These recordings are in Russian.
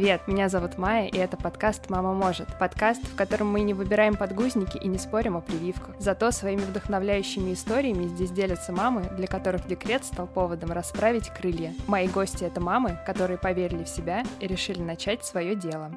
Привет, меня зовут Майя, и это подкаст «Мама может». Подкаст, в котором мы не выбираем подгузники и не спорим о прививках. Зато своими вдохновляющими историями здесь делятся мамы, для которых декрет стал поводом расправить крылья. Мои гости — это мамы, которые поверили в себя и решили начать свое дело.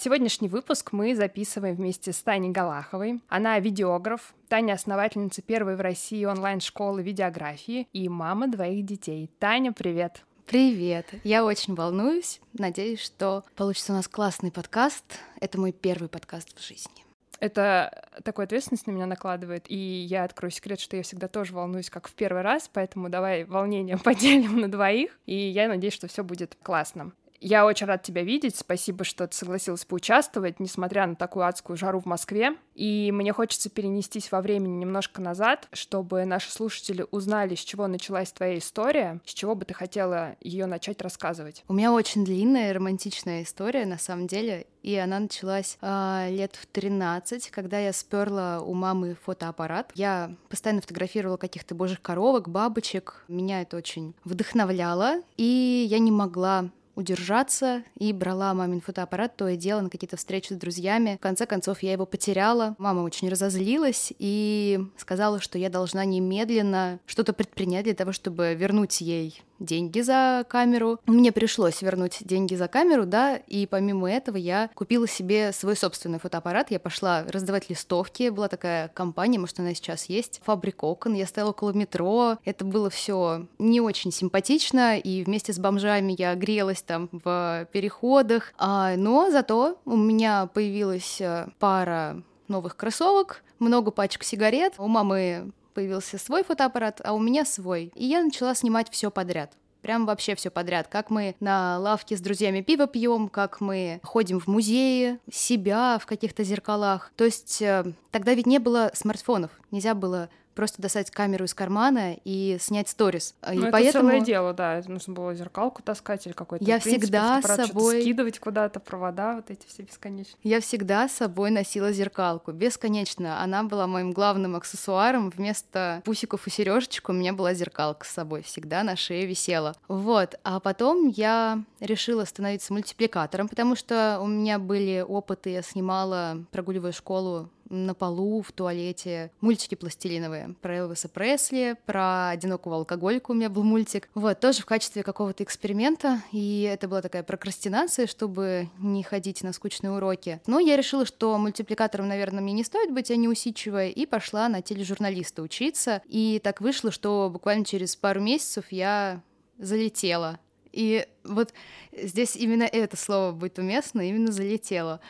Сегодняшний выпуск мы записываем вместе с Таней Галаховой. Она видеограф, Таня — основательница первой в России онлайн-школы видеографии и мама двоих детей. Таня, привет! Привет! Я очень волнуюсь. Надеюсь, что получится у нас классный подкаст. Это мой первый подкаст в жизни. Это такую ответственность на меня накладывает, и я открою секрет, что я всегда тоже волнуюсь, как в первый раз, поэтому давай волнение поделим на двоих, и я надеюсь, что все будет классно. Я очень рад тебя видеть. Спасибо, что ты согласилась поучаствовать, несмотря на такую адскую жару в Москве. И мне хочется перенестись во времени немножко назад, чтобы наши слушатели узнали, с чего началась твоя история, с чего бы ты хотела ее начать рассказывать. У меня очень длинная романтичная история, на самом деле, и она началась э, лет в 13, когда я сперла у мамы фотоаппарат. Я постоянно фотографировала каких-то божьих коровок, бабочек. Меня это очень вдохновляло, и я не могла удержаться и брала мамин фотоаппарат то и дело на какие-то встречи с друзьями. В конце концов, я его потеряла. Мама очень разозлилась и сказала, что я должна немедленно что-то предпринять для того, чтобы вернуть ей деньги за камеру. Мне пришлось вернуть деньги за камеру, да, и помимо этого я купила себе свой собственный фотоаппарат. Я пошла раздавать листовки. Была такая компания, может, она сейчас есть, Фабрик окон. Я стояла около метро. Это было все не очень симпатично, и вместе с бомжами я грелась там в переходах. А, но зато у меня появилась э, пара новых кроссовок, много пачек сигарет. У мамы появился свой фотоаппарат, а у меня свой. И я начала снимать все подряд. Прям вообще все подряд. Как мы на лавке с друзьями пиво пьем, как мы ходим в музеи, себя в каких-то зеркалах. То есть э, тогда ведь не было смартфонов. Нельзя было просто достать камеру из кармана и снять сторис. Ну, и это поэтому... целое дело, да. Нужно было зеркалку таскать или какой-то Я принцип, всегда с собой... скидывать куда-то, провода вот эти все бесконечные. Я всегда с собой носила зеркалку, бесконечно. Она была моим главным аксессуаром. Вместо пусиков и сережечек у меня была зеркалка с собой. Всегда на шее висела. Вот. А потом я решила становиться мультипликатором, потому что у меня были опыты, я снимала, прогуливая школу, на полу, в туалете, мультики пластилиновые про Элвиса Пресли, про одинокого алкоголька у меня был мультик. Вот, тоже в качестве какого-то эксперимента, и это была такая прокрастинация, чтобы не ходить на скучные уроки. Но я решила, что мультипликатором, наверное, мне не стоит быть, а не усидчивая, и пошла на тележурналиста учиться. И так вышло, что буквально через пару месяцев я залетела. И вот здесь именно это слово будет уместно, именно залетела.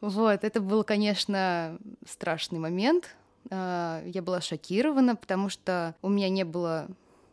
Вот, это был, конечно, страшный момент. А, я была шокирована, потому что у меня не было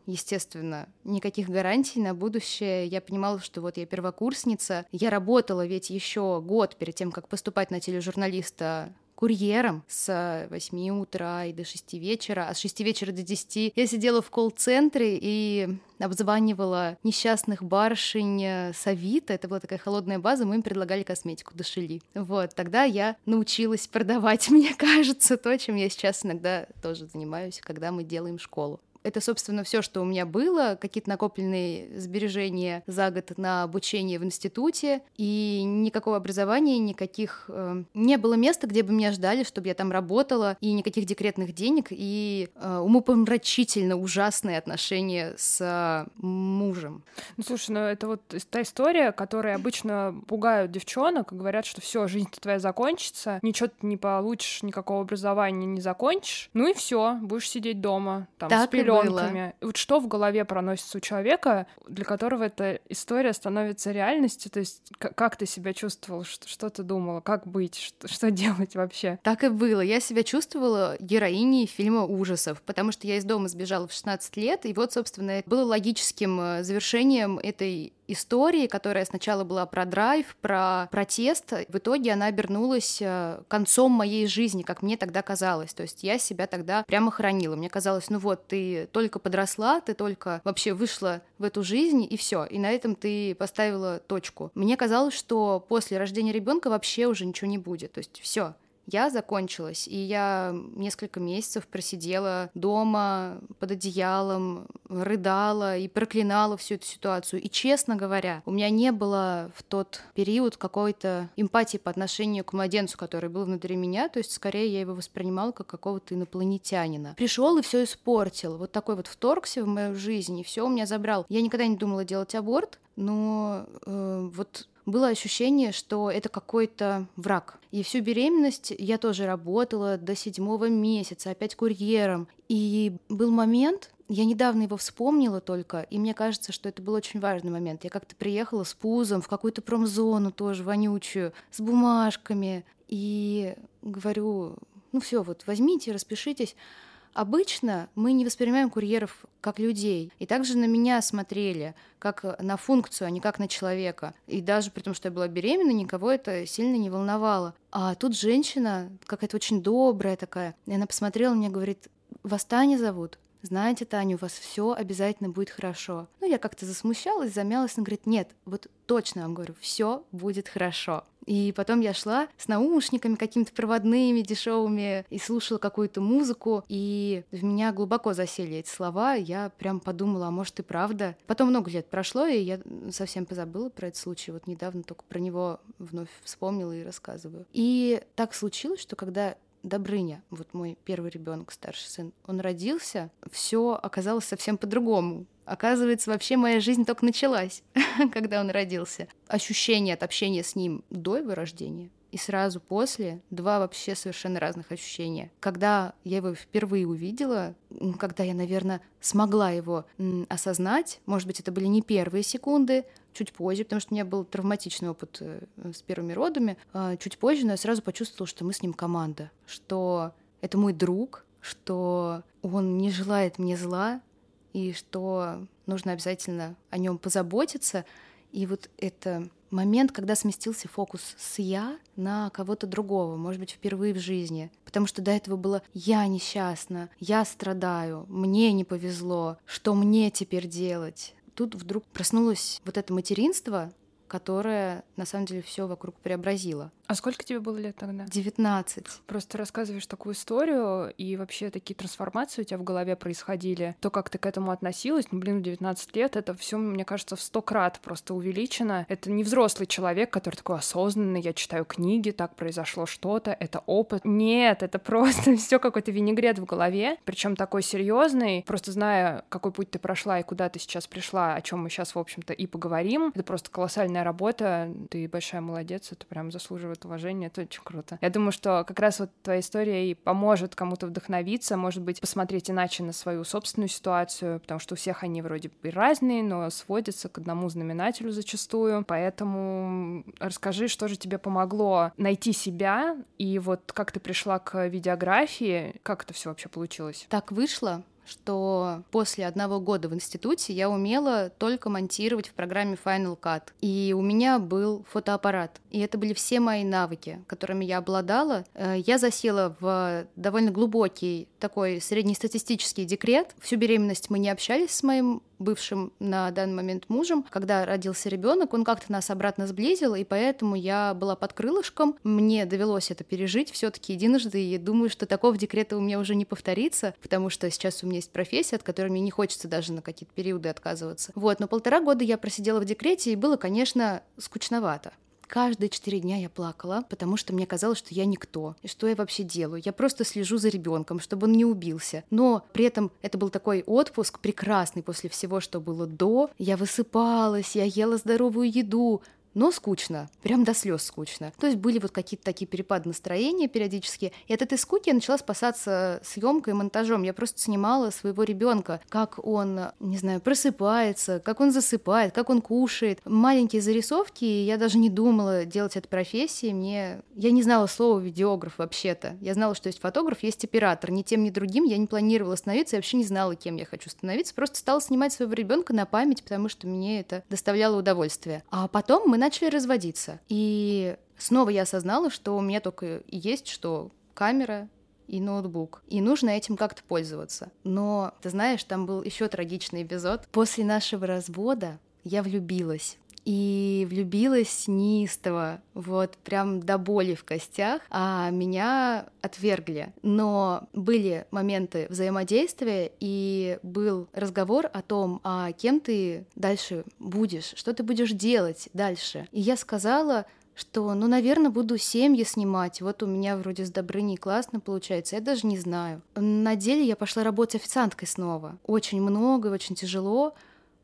естественно, никаких гарантий на будущее. Я понимала, что вот я первокурсница. Я работала ведь еще год перед тем, как поступать на тележурналиста курьером с 8 утра и до 6 вечера, а с 6 вечера до 10 я сидела в колл-центре и обзванивала несчастных барышень с Авито. Это была такая холодная база, мы им предлагали косметику, дошили. Вот, тогда я научилась продавать, мне кажется, то, чем я сейчас иногда тоже занимаюсь, когда мы делаем школу. Это, собственно, все, что у меня было, какие-то накопленные сбережения за год на обучение в институте, и никакого образования, никаких... Э, не было места, где бы меня ждали, чтобы я там работала, и никаких декретных денег, и э, умопомрачительно ужасные отношения с э, мужем. Ну, слушай, ну это вот та история, которая обычно пугают девчонок, говорят, что все, жизнь твоя закончится, ничего ты не получишь, никакого образования не закончишь, ну и все, будешь сидеть дома, там, так с пеленками пленками. Вот что в голове проносится у человека, для которого эта история становится реальностью? То есть как ты себя чувствовала, что, что ты думала, как быть, что, что делать вообще? Так и было. Я себя чувствовала героиней фильма ужасов, потому что я из дома сбежала в 16 лет, и вот, собственно, было логическим э, завершением этой истории, которая сначала была про драйв, про протест, в итоге она обернулась э, концом моей жизни, как мне тогда казалось. То есть я себя тогда прямо хранила. Мне казалось, ну вот, ты только подросла, ты только вообще вышла в эту жизнь, и все. И на этом ты поставила точку. Мне казалось, что после рождения ребенка вообще уже ничего не будет. То есть все, я закончилась, и я несколько месяцев просидела дома под одеялом, рыдала и проклинала всю эту ситуацию. И, честно говоря, у меня не было в тот период какой-то эмпатии по отношению к младенцу, который был внутри меня, то есть скорее я его воспринимала как какого-то инопланетянина. Пришел и все испортил. Вот такой вот вторгся в мою жизнь, и все у меня забрал. Я никогда не думала делать аборт, но э, вот было ощущение, что это какой-то враг. И всю беременность я тоже работала до седьмого месяца, опять курьером. И был момент, я недавно его вспомнила только, и мне кажется, что это был очень важный момент. Я как-то приехала с пузом в какую-то промзону тоже вонючую, с бумажками, и говорю, ну все, вот возьмите, распишитесь. Обычно мы не воспринимаем курьеров как людей. И также на меня смотрели как на функцию, а не как на человека. И даже при том, что я была беременна, никого это сильно не волновало. А тут женщина, какая-то очень добрая такая, и она посмотрела мне говорит, вас Таня зовут? знаете, Таня, у вас все обязательно будет хорошо. Ну, я как-то засмущалась, замялась, она говорит, нет, вот точно вам говорю, все будет хорошо. И потом я шла с наушниками какими-то проводными, дешевыми, и слушала какую-то музыку, и в меня глубоко засели эти слова, я прям подумала, а может и правда. Потом много лет прошло, и я совсем позабыла про этот случай, вот недавно только про него вновь вспомнила и рассказываю. И так случилось, что когда Добрыня, вот мой первый ребенок, старший сын, он родился, все оказалось совсем по-другому. Оказывается, вообще моя жизнь только началась, когда он родился. Ощущение от общения с ним до его рождения и сразу после два вообще совершенно разных ощущения. Когда я его впервые увидела, когда я, наверное, смогла его осознать, может быть, это были не первые секунды, чуть позже, потому что у меня был травматичный опыт э, с первыми родами, а, чуть позже, но я сразу почувствовала, что мы с ним команда, что это мой друг, что он не желает мне зла, и что нужно обязательно о нем позаботиться. И вот это момент, когда сместился фокус с я на кого-то другого, может быть, впервые в жизни. Потому что до этого было я несчастна, я страдаю, мне не повезло, что мне теперь делать? Тут вдруг проснулось вот это материнство, которое на самом деле все вокруг преобразило. А сколько тебе было лет тогда? 19. Просто рассказываешь такую историю, и вообще такие трансформации у тебя в голове происходили. То, как ты к этому относилась, ну, блин, в 19 лет это все, мне кажется, в сто крат просто увеличено. Это не взрослый человек, который такой осознанный, я читаю книги, так произошло что-то, это опыт. Нет, это просто все какой-то винегрет в голове, причем такой серьезный. Просто зная, какой путь ты прошла и куда ты сейчас пришла, о чем мы сейчас, в общем-то, и поговорим. Это просто колоссальная работа. Ты большая молодец, это прям заслуживает уважения, это очень круто. Я думаю, что как раз вот твоя история и поможет кому-то вдохновиться, может быть, посмотреть иначе на свою собственную ситуацию, потому что у всех они вроде бы разные, но сводятся к одному знаменателю зачастую. Поэтому расскажи, что же тебе помогло найти себя, и вот как ты пришла к видеографии, как это все вообще получилось? Так вышло, что после одного года в институте я умела только монтировать в программе Final Cut. И у меня был фотоаппарат. И это были все мои навыки, которыми я обладала. Э, я засела в довольно глубокий такой среднестатистический декрет. Всю беременность мы не общались с моим бывшим на данный момент мужем. Когда родился ребенок, он как-то нас обратно сблизил, и поэтому я была под крылышком. Мне довелось это пережить все-таки единожды, и думаю, что такого декрета у меня уже не повторится, потому что сейчас у меня есть профессия, от которой мне не хочется даже на какие-то периоды отказываться. Вот, но полтора года я просидела в декрете, и было, конечно, скучновато. Каждые четыре дня я плакала, потому что мне казалось, что я никто. И что я вообще делаю? Я просто слежу за ребенком, чтобы он не убился. Но при этом это был такой отпуск прекрасный после всего, что было до. Я высыпалась, я ела здоровую еду, но скучно, прям до слез скучно. То есть были вот какие-то такие перепады настроения периодически. И от этой скуки я начала спасаться съемкой и монтажом. Я просто снимала своего ребенка, как он, не знаю, просыпается, как он засыпает, как он кушает. Маленькие зарисовки, я даже не думала делать это профессией. Мне... Я не знала слова видеограф вообще-то. Я знала, что есть фотограф, есть оператор. Ни тем, ни другим я не планировала становиться, я вообще не знала, кем я хочу становиться. Просто стала снимать своего ребенка на память, потому что мне это доставляло удовольствие. А потом мы начали разводиться. И снова я осознала, что у меня только есть, что камера и ноутбук. И нужно этим как-то пользоваться. Но, ты знаешь, там был еще трагичный эпизод. После нашего развода я влюбилась. И влюбилась неистово, вот прям до боли в костях, а меня отвергли. Но были моменты взаимодействия, и был разговор о том, а кем ты дальше будешь, что ты будешь делать дальше. И я сказала, что, ну, наверное, буду семьи снимать. Вот у меня вроде с Добрыней классно получается. Я даже не знаю. На деле я пошла работать официанткой снова. Очень много, очень тяжело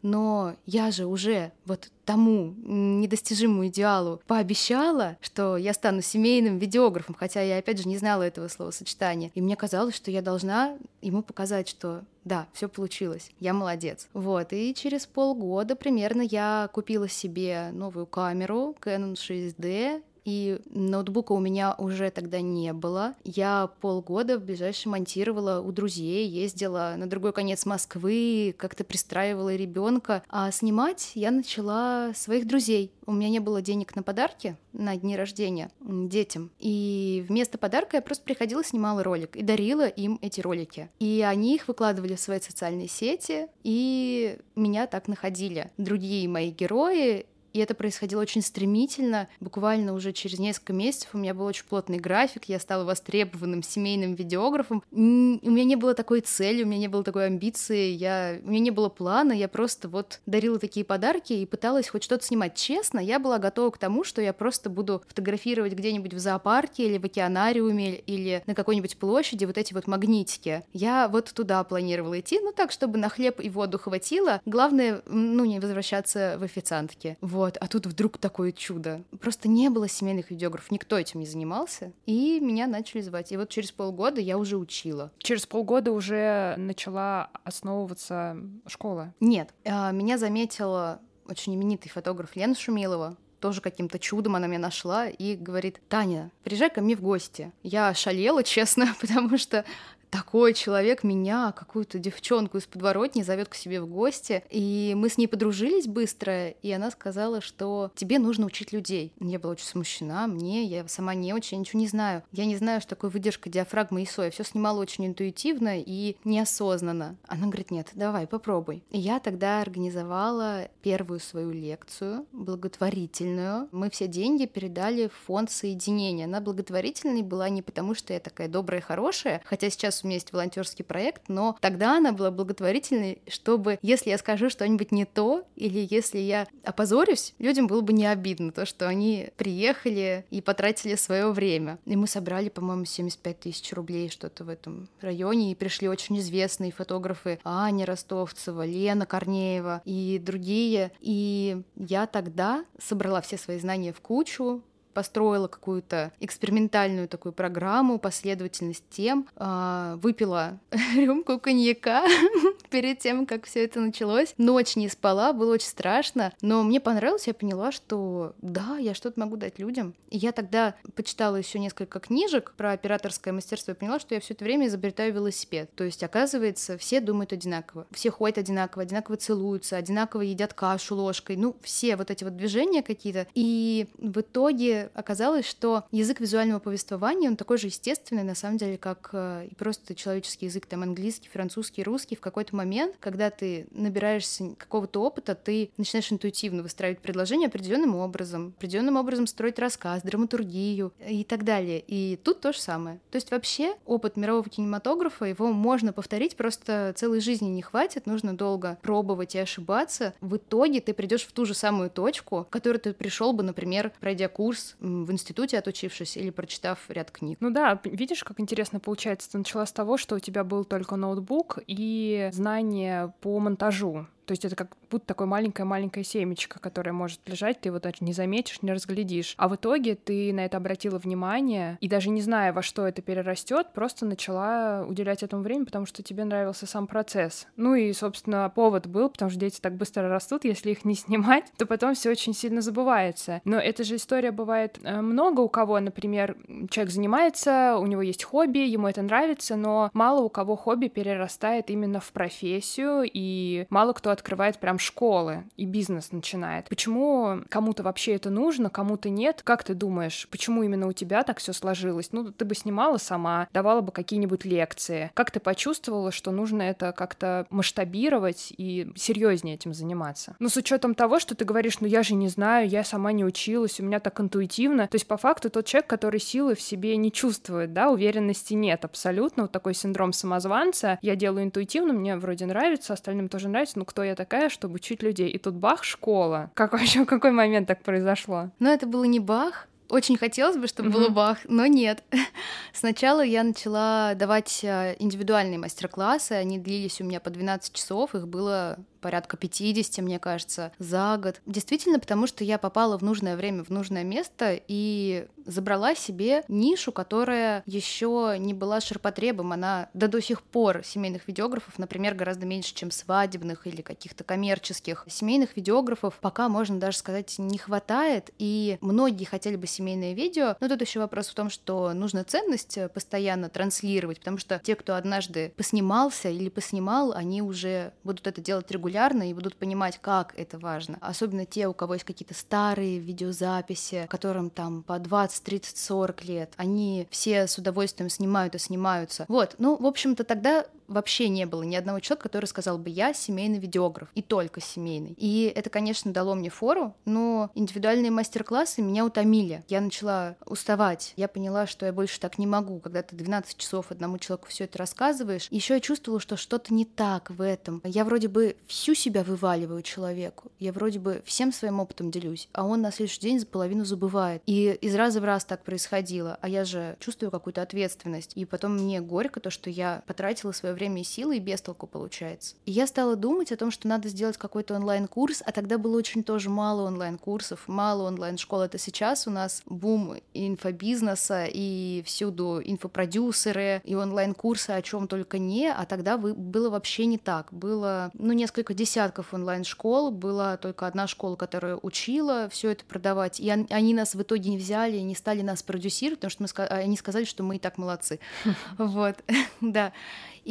но я же уже вот тому недостижимому идеалу пообещала, что я стану семейным видеографом, хотя я опять же не знала этого словосочетания. И мне казалось, что я должна ему показать, что да, все получилось, я молодец. Вот, и через полгода примерно я купила себе новую камеру Canon 6D, и ноутбука у меня уже тогда не было. Я полгода в ближайшем монтировала у друзей, ездила на другой конец Москвы, как-то пристраивала ребенка. А снимать я начала своих друзей. У меня не было денег на подарки на дни рождения детям. И вместо подарка я просто приходила, снимала ролик и дарила им эти ролики. И они их выкладывали в свои социальные сети, и меня так находили. Другие мои герои и это происходило очень стремительно. Буквально уже через несколько месяцев у меня был очень плотный график, я стала востребованным семейным видеографом. У меня не было такой цели, у меня не было такой амбиции, я... у меня не было плана, я просто вот дарила такие подарки и пыталась хоть что-то снимать. Честно, я была готова к тому, что я просто буду фотографировать где-нибудь в зоопарке или в океанариуме или на какой-нибудь площади вот эти вот магнитики. Я вот туда планировала идти, ну так, чтобы на хлеб и воду хватило. Главное, ну, не возвращаться в официантки. Вот вот, а тут вдруг такое чудо. Просто не было семейных видеографов, никто этим не занимался, и меня начали звать. И вот через полгода я уже учила. Через полгода уже начала основываться школа? Нет, а, меня заметила очень именитый фотограф Лена Шумилова, тоже каким-то чудом она меня нашла и говорит, Таня, приезжай ко мне в гости. Я шалела, честно, потому что такой человек меня, какую-то девчонку из подворотни, зовет к себе в гости. И мы с ней подружились быстро, и она сказала, что тебе нужно учить людей. Я была очень смущена, мне, я сама не очень, я ничего не знаю. Я не знаю, что такое выдержка диафрагмы и СО. Я все снимала очень интуитивно и неосознанно. Она говорит, нет, давай, попробуй. И я тогда организовала первую свою лекцию, благотворительную. Мы все деньги передали в фонд соединения. Она благотворительной была не потому, что я такая добрая и хорошая, хотя сейчас у меня есть волонтерский проект, но тогда она была благотворительной, чтобы, если я скажу что-нибудь не то, или если я опозорюсь, людям было бы не обидно то, что они приехали и потратили свое время. И мы собрали, по-моему, 75 тысяч рублей, что-то в этом районе, и пришли очень известные фотографы Аня Ростовцева, Лена Корнеева и другие. И я тогда собрала все свои знания в кучу, построила какую-то экспериментальную такую программу, последовательность тем, э, выпила рюмку коньяка перед тем, как все это началось. Ночь не спала, было очень страшно, но мне понравилось, я поняла, что да, я что-то могу дать людям. И я тогда почитала еще несколько книжек про операторское мастерство и поняла, что я все это время изобретаю велосипед. То есть, оказывается, все думают одинаково, все ходят одинаково, одинаково целуются, одинаково едят кашу ложкой, ну, все вот эти вот движения какие-то. И в итоге оказалось, что язык визуального повествования, он такой же естественный, на самом деле, как э, и просто человеческий язык, там, английский, французский, русский. В какой-то момент, когда ты набираешься какого-то опыта, ты начинаешь интуитивно выстраивать предложение определенным образом, определенным образом строить рассказ, драматургию и так далее. И тут то же самое. То есть вообще опыт мирового кинематографа, его можно повторить, просто целой жизни не хватит, нужно долго пробовать и ошибаться. В итоге ты придешь в ту же самую точку, в которую ты пришел бы, например, пройдя курс в институте отучившись или прочитав ряд книг. Ну да, видишь, как интересно получается. Ты начала с того, что у тебя был только ноутбук и знания по монтажу. То есть это как будто такое маленькое-маленькое семечко, которое может лежать, ты его даже не заметишь, не разглядишь. А в итоге ты на это обратила внимание, и даже не зная, во что это перерастет, просто начала уделять этому время, потому что тебе нравился сам процесс. Ну и, собственно, повод был, потому что дети так быстро растут, если их не снимать, то потом все очень сильно забывается. Но эта же история бывает э, много у кого, например, человек занимается, у него есть хобби, ему это нравится, но мало у кого хобби перерастает именно в профессию, и мало кто открывает прям школы и бизнес начинает. Почему кому-то вообще это нужно, кому-то нет? Как ты думаешь, почему именно у тебя так все сложилось? Ну, ты бы снимала сама, давала бы какие-нибудь лекции. Как ты почувствовала, что нужно это как-то масштабировать и серьезнее этим заниматься? Ну, с учетом того, что ты говоришь, ну я же не знаю, я сама не училась, у меня так интуитивно. То есть, по факту, тот человек, который силы в себе не чувствует, да, уверенности нет абсолютно. Вот такой синдром самозванца. Я делаю интуитивно, мне вроде нравится, остальным тоже нравится, ну кто я такая, чтобы учить людей? И тут бах, школа. Как вообще, какой момент так произошло? Ну, это было не бах, очень хотелось бы, чтобы mm-hmm. было бах, но нет. Сначала я начала давать э, индивидуальные мастер-классы, они длились у меня по 12 часов, их было порядка 50, мне кажется, за год. Действительно, потому что я попала в нужное время, в нужное место и забрала себе нишу, которая еще не была ширпотребом. Она да до сих пор семейных видеографов, например, гораздо меньше, чем свадебных или каких-то коммерческих. Семейных видеографов пока, можно даже сказать, не хватает, и многие хотели бы семейное видео, но тут еще вопрос в том, что нужно ценность постоянно транслировать, потому что те, кто однажды поснимался или поснимал, они уже будут это делать регулярно регулярно и будут понимать, как это важно. Особенно те, у кого есть какие-то старые видеозаписи, которым там по 20, 30, 40 лет. Они все с удовольствием снимают и снимаются. Вот, ну, в общем-то, тогда вообще не было ни одного человека, который сказал бы, я семейный видеограф, и только семейный. И это, конечно, дало мне фору, но индивидуальные мастер-классы меня утомили. Я начала уставать. Я поняла, что я больше так не могу, когда ты 12 часов одному человеку все это рассказываешь. Еще я чувствовала, что что-то не так в этом. Я вроде бы всю себя вываливаю человеку. Я вроде бы всем своим опытом делюсь, а он на следующий день за половину забывает. И из раза в раз так происходило. А я же чувствую какую-то ответственность. И потом мне горько то, что я потратила свое время и силы, и без толку получается. И я стала думать о том, что надо сделать какой-то онлайн-курс, а тогда было очень тоже мало онлайн-курсов, мало онлайн-школ. Это сейчас у нас бум инфобизнеса, и всюду инфопродюсеры, и онлайн-курсы о чем только не, а тогда было вообще не так. Было, ну, несколько десятков онлайн-школ, была только одна школа, которая учила все это продавать, и они нас в итоге не взяли, не стали нас продюсировать, потому что мы, они сказали, что мы и так молодцы. Вот, да.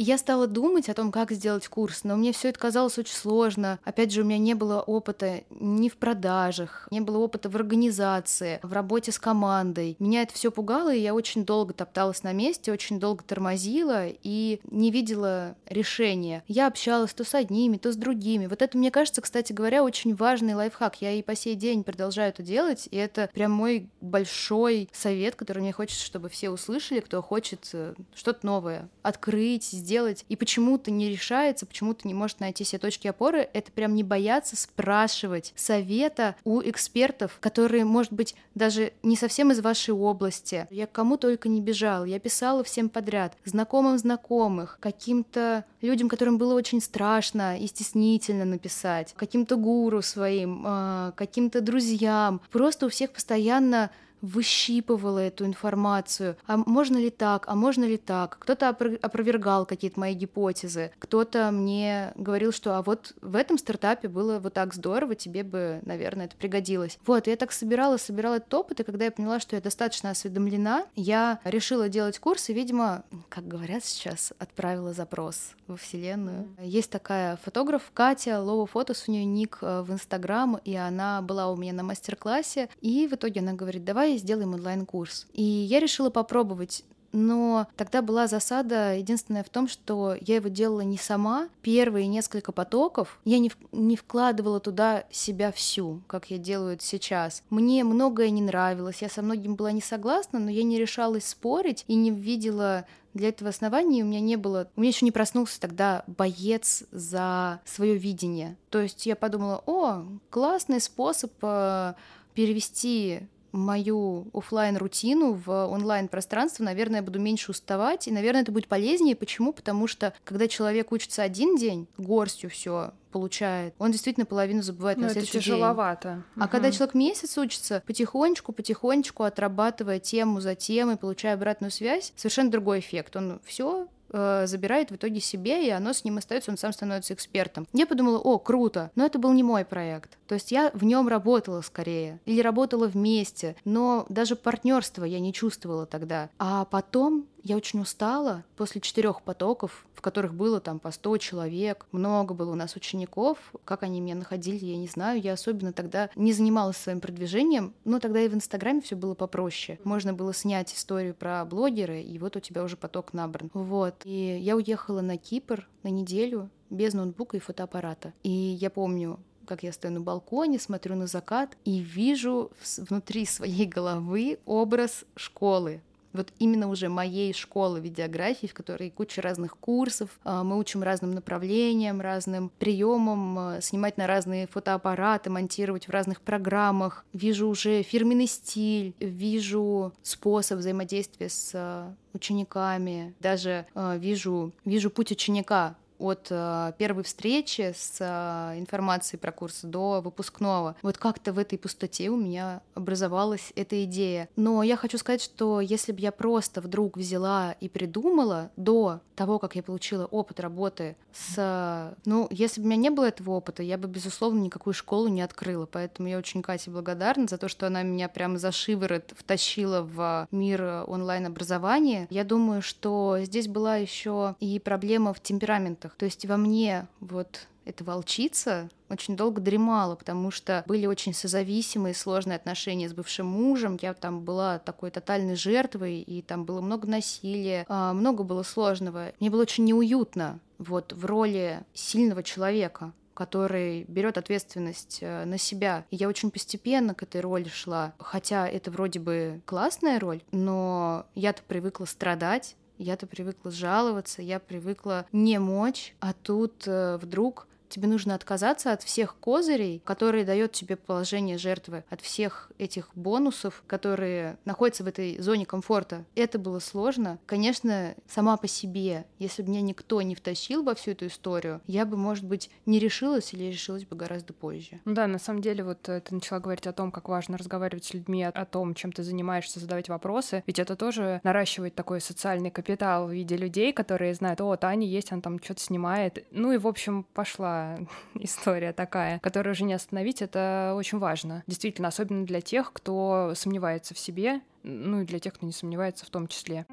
И я стала думать о том, как сделать курс, но мне все это казалось очень сложно. Опять же, у меня не было опыта ни в продажах, не было опыта в организации, в работе с командой. Меня это все пугало, и я очень долго топталась на месте, очень долго тормозила и не видела решения. Я общалась то с одними, то с другими. Вот это, мне кажется, кстати говоря, очень важный лайфхак. Я и по сей день продолжаю это делать, и это прям мой большой совет, который мне хочется, чтобы все услышали, кто хочет э, что-то новое открыть, сделать, и почему-то не решается, почему-то не может найти себе точки опоры, это прям не бояться спрашивать совета у экспертов, которые, может быть, даже не совсем из вашей области. Я к кому только не бежала, я писала всем подряд, знакомым знакомых, каким-то людям, которым было очень страшно и стеснительно написать, каким-то гуру своим, а, каким-то друзьям. Просто у всех постоянно выщипывала эту информацию. А можно ли так? А можно ли так? Кто-то опровергал какие-то мои гипотезы. Кто-то мне говорил, что а вот в этом стартапе было вот так здорово, тебе бы, наверное, это пригодилось. Вот, я так собирала, собирала этот опыт, и когда я поняла, что я достаточно осведомлена, я решила делать курс, и, видимо, как говорят сейчас, отправила запрос во Вселенную. Есть такая фотограф Катя, Лова Фотос, у нее ник э, в Инстаграм, и она была у меня на мастер-классе, и в итоге она говорит, давай давай сделаем онлайн-курс. И я решила попробовать но тогда была засада единственная в том, что я его делала не сама. Первые несколько потоков я не, не вкладывала туда себя всю, как я делаю это сейчас. Мне многое не нравилось, я со многим была не согласна, но я не решалась спорить и не видела для этого основания у меня не было, у меня еще не проснулся тогда боец за свое видение. То есть я подумала, о, классный способ э, перевести мою офлайн рутину в онлайн пространство, наверное, я буду меньше уставать, и, наверное, это будет полезнее. Почему? Потому что когда человек учится один день, горстью все получает, он действительно половину забывает Но на ну, следующий это тяжеловато. день. А угу. когда человек месяц учится, потихонечку, потихонечку отрабатывая тему за темой, получая обратную связь, совершенно другой эффект. Он все э, забирает в итоге себе, и оно с ним остается, он сам становится экспертом. Я подумала, о, круто, но это был не мой проект. То есть я в нем работала скорее, или работала вместе, но даже партнерство я не чувствовала тогда. А потом Я очень устала после четырех потоков, в которых было там по 100 человек, много было у нас учеников. Как они меня находили, я не знаю. Я особенно тогда не занималась своим продвижением, но тогда и в Инстаграме все было попроще. Можно было снять историю про блогера, и вот у тебя уже поток набран. Вот. И я уехала на Кипр на неделю без ноутбука и фотоаппарата. И я помню, как я стою на балконе, смотрю на закат и вижу внутри своей головы образ школы, вот именно уже моей школы видеографии, в которой куча разных курсов, а, мы учим разным направлениям, разным приемам, а, снимать на разные фотоаппараты, монтировать в разных программах. Вижу уже фирменный стиль, вижу способ взаимодействия с а, учениками, даже вижу, вижу путь ученика от э, первой встречи с э, информацией про курс до выпускного. Вот как-то в этой пустоте у меня образовалась эта идея. Но я хочу сказать, что если бы я просто вдруг взяла и придумала до того, как я получила опыт работы с... Ну, если бы у меня не было этого опыта, я бы, безусловно, никакую школу не открыла. Поэтому я очень Кате благодарна за то, что она меня прямо за шиворот втащила в мир онлайн-образования. Я думаю, что здесь была еще и проблема в темпераментах то есть во мне вот эта волчица очень долго дремала, потому что были очень созависимые, сложные отношения с бывшим мужем. Я там была такой тотальной жертвой, и там было много насилия, а, много было сложного. Мне было очень неуютно вот в роли сильного человека который берет ответственность э, на себя. И я очень постепенно к этой роли шла. Хотя это вроде бы классная роль, но я-то привыкла страдать, я-то привыкла жаловаться, я привыкла не мочь, а тут э, вдруг тебе нужно отказаться от всех козырей, которые дает тебе положение жертвы, от всех этих бонусов, которые находятся в этой зоне комфорта. Это было сложно. Конечно, сама по себе, если бы меня никто не втащил во всю эту историю, я бы, может быть, не решилась или решилась бы гораздо позже. Ну да, на самом деле, вот э, ты начала говорить о том, как важно разговаривать с людьми, о том, чем ты занимаешься, задавать вопросы, ведь это тоже наращивает такой социальный капитал в виде людей, которые знают, о, Таня есть, она там что-то снимает. Ну и, в общем, пошла история такая, которую уже не остановить, это очень важно. Действительно, особенно для тех, кто сомневается в себе, ну и для тех, кто не сомневается в том числе.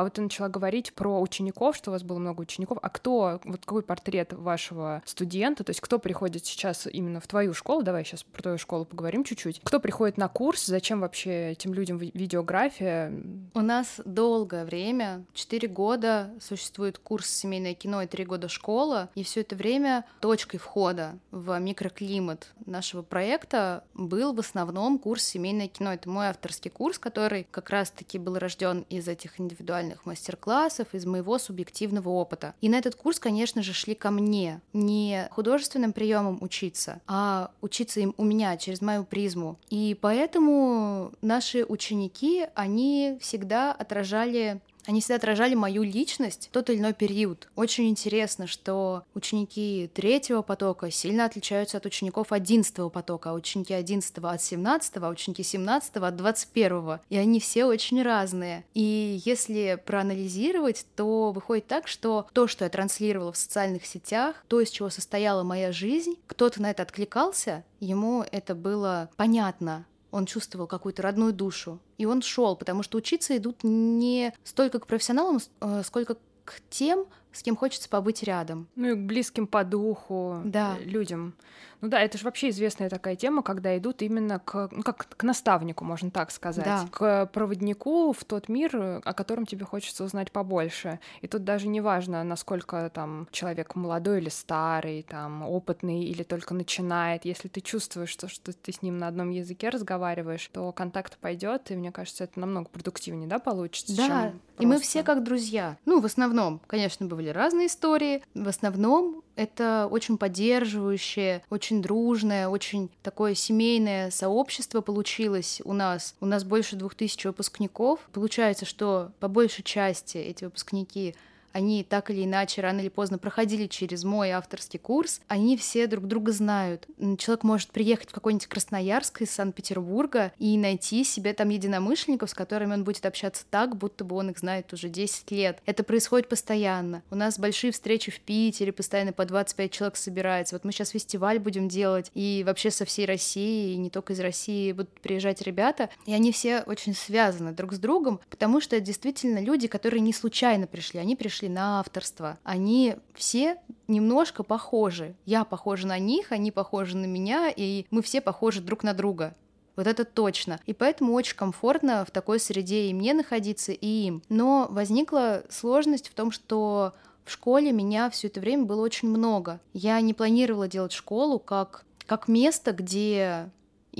А вот ты начала говорить про учеников, что у вас было много учеников. А кто, вот какой портрет вашего студента, то есть кто приходит сейчас именно в твою школу, давай сейчас про твою школу поговорим чуть-чуть. Кто приходит на курс, зачем вообще этим людям видеография? У нас долгое время, 4 года существует курс семейное кино и 3 года школа, и все это время точкой входа в микроклимат нашего проекта был в основном курс семейное кино. Это мой авторский курс, который как раз-таки был рожден из этих индивидуальных индивидуальных мастер-классов, из моего субъективного опыта. И на этот курс, конечно же, шли ко мне не художественным приемам учиться, а учиться им у меня через мою призму. И поэтому наши ученики, они всегда отражали они всегда отражали мою личность в тот или иной период. Очень интересно, что ученики третьего потока сильно отличаются от учеников одиннадцатого потока, а ученики одиннадцатого от семнадцатого, а ученики семнадцатого от двадцать первого. И они все очень разные. И если проанализировать, то выходит так, что то, что я транслировала в социальных сетях, то, из чего состояла моя жизнь, кто-то на это откликался, ему это было понятно, он чувствовал какую-то родную душу. И он шел, потому что учиться идут не столько к профессионалам, э, сколько к тем, с кем хочется побыть рядом. Ну и к близким по духу да. людям. Ну да, это же вообще известная такая тема, когда идут именно к, ну как к наставнику, можно так сказать, да. к проводнику в тот мир, о котором тебе хочется узнать побольше. И тут даже не важно, насколько там человек молодой или старый, там опытный или только начинает. Если ты чувствуешь, что, что ты с ним на одном языке разговариваешь, то контакт пойдет, и мне кажется, это намного продуктивнее, да, получится. Да, и мы все как друзья. Ну, в основном, конечно, были разные истории. В основном это очень поддерживающее, очень дружное, очень такое семейное сообщество получилось у нас. У нас больше двух тысяч выпускников. Получается, что по большей части эти выпускники они так или иначе рано или поздно проходили через мой авторский курс, они все друг друга знают. Человек может приехать в какой-нибудь Красноярск из Санкт-Петербурга и найти себе там единомышленников, с которыми он будет общаться так, будто бы он их знает уже 10 лет. Это происходит постоянно. У нас большие встречи в Питере, постоянно по 25 человек собирается. Вот мы сейчас фестиваль будем делать, и вообще со всей России, и не только из России будут приезжать ребята, и они все очень связаны друг с другом, потому что это действительно люди, которые не случайно пришли, они пришли на авторство. Они все немножко похожи. Я похожа на них, они похожи на меня, и мы все похожи друг на друга. Вот это точно. И поэтому очень комфортно в такой среде и мне находиться, и им. Но возникла сложность в том, что в школе меня все это время было очень много. Я не планировала делать школу как, как место, где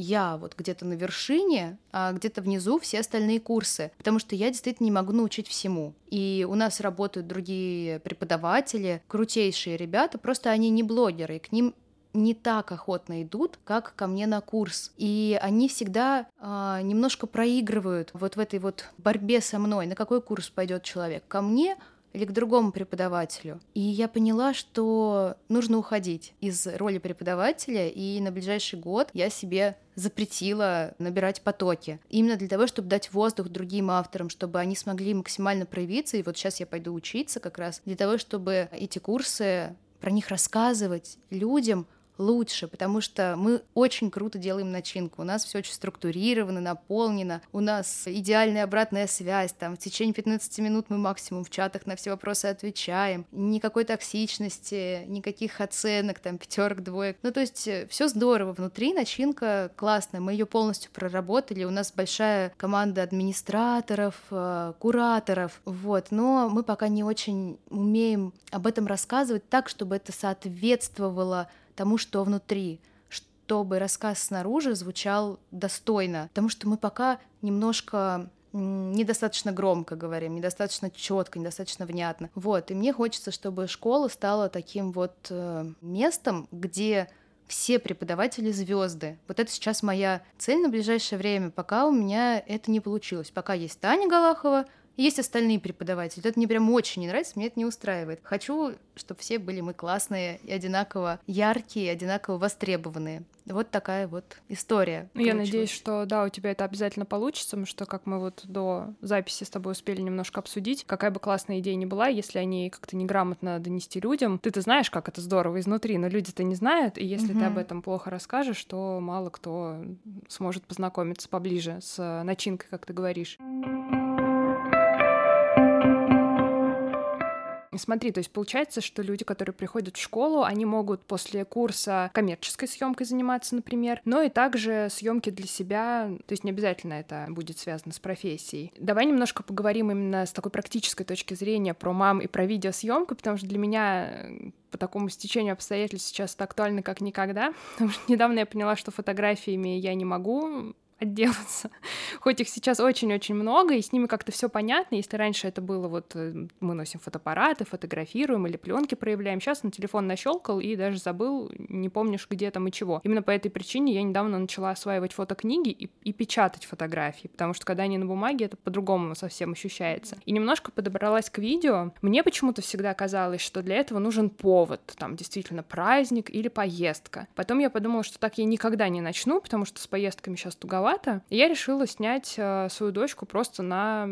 я вот где-то на вершине, а где-то внизу все остальные курсы, потому что я действительно не могу научить всему. И у нас работают другие преподаватели, крутейшие ребята, просто они не блогеры, и к ним не так охотно идут, как ко мне на курс. И они всегда э, немножко проигрывают вот в этой вот борьбе со мной. На какой курс пойдет человек? Ко мне или к другому преподавателю. И я поняла, что нужно уходить из роли преподавателя, и на ближайший год я себе запретила набирать потоки. Именно для того, чтобы дать воздух другим авторам, чтобы они смогли максимально проявиться. И вот сейчас я пойду учиться как раз для того, чтобы эти курсы про них рассказывать людям, лучше, потому что мы очень круто делаем начинку. У нас все очень структурировано, наполнено, у нас идеальная обратная связь, там в течение 15 минут мы максимум в чатах на все вопросы отвечаем, никакой токсичности, никаких оценок, там пятерок, двоек. Ну, то есть э, все здорово внутри, начинка классная, мы ее полностью проработали, у нас большая команда администраторов, э, кураторов, вот, но мы пока не очень умеем об этом рассказывать так, чтобы это соответствовало тому, что внутри, чтобы рассказ снаружи звучал достойно, потому что мы пока немножко недостаточно громко говорим, недостаточно четко, недостаточно внятно. Вот, и мне хочется, чтобы школа стала таким вот э, местом, где все преподаватели звезды. Вот это сейчас моя цель на ближайшее время, пока у меня это не получилось. Пока есть Таня Галахова, есть остальные преподаватели. Это мне прям очень не нравится, мне это не устраивает. Хочу, чтобы все были мы классные и одинаково яркие, одинаково востребованные. Вот такая вот история. Ну, я надеюсь, что да, у тебя это обязательно получится, потому что, как мы вот до записи с тобой успели немножко обсудить, какая бы классная идея ни была, если они как-то неграмотно донести людям, ты-то знаешь, как это здорово изнутри, но люди-то не знают, и если угу. ты об этом плохо расскажешь, то мало кто сможет познакомиться поближе с начинкой, как ты говоришь. Смотри, то есть получается, что люди, которые приходят в школу, они могут после курса коммерческой съемкой заниматься, например, но и также съемки для себя, то есть не обязательно это будет связано с профессией. Давай немножко поговорим именно с такой практической точки зрения про мам и про видеосъемку, потому что для меня по такому стечению обстоятельств сейчас это актуально как никогда. Потому что недавно я поняла, что фотографиями я не могу отделаться. Хоть их сейчас очень-очень много, и с ними как-то все понятно. Если раньше это было вот э, мы носим фотоаппараты, фотографируем или пленки проявляем, сейчас на телефон нащелкал и даже забыл, не помнишь, где там и чего. Именно по этой причине я недавно начала осваивать фотокниги и, и печатать фотографии, потому что когда они на бумаге, это по-другому совсем ощущается. И немножко подобралась к видео. Мне почему-то всегда казалось, что для этого нужен повод, там действительно праздник или поездка. Потом я подумала, что так я никогда не начну, потому что с поездками сейчас туговато, далековато, и я решила снять э, свою дочку просто на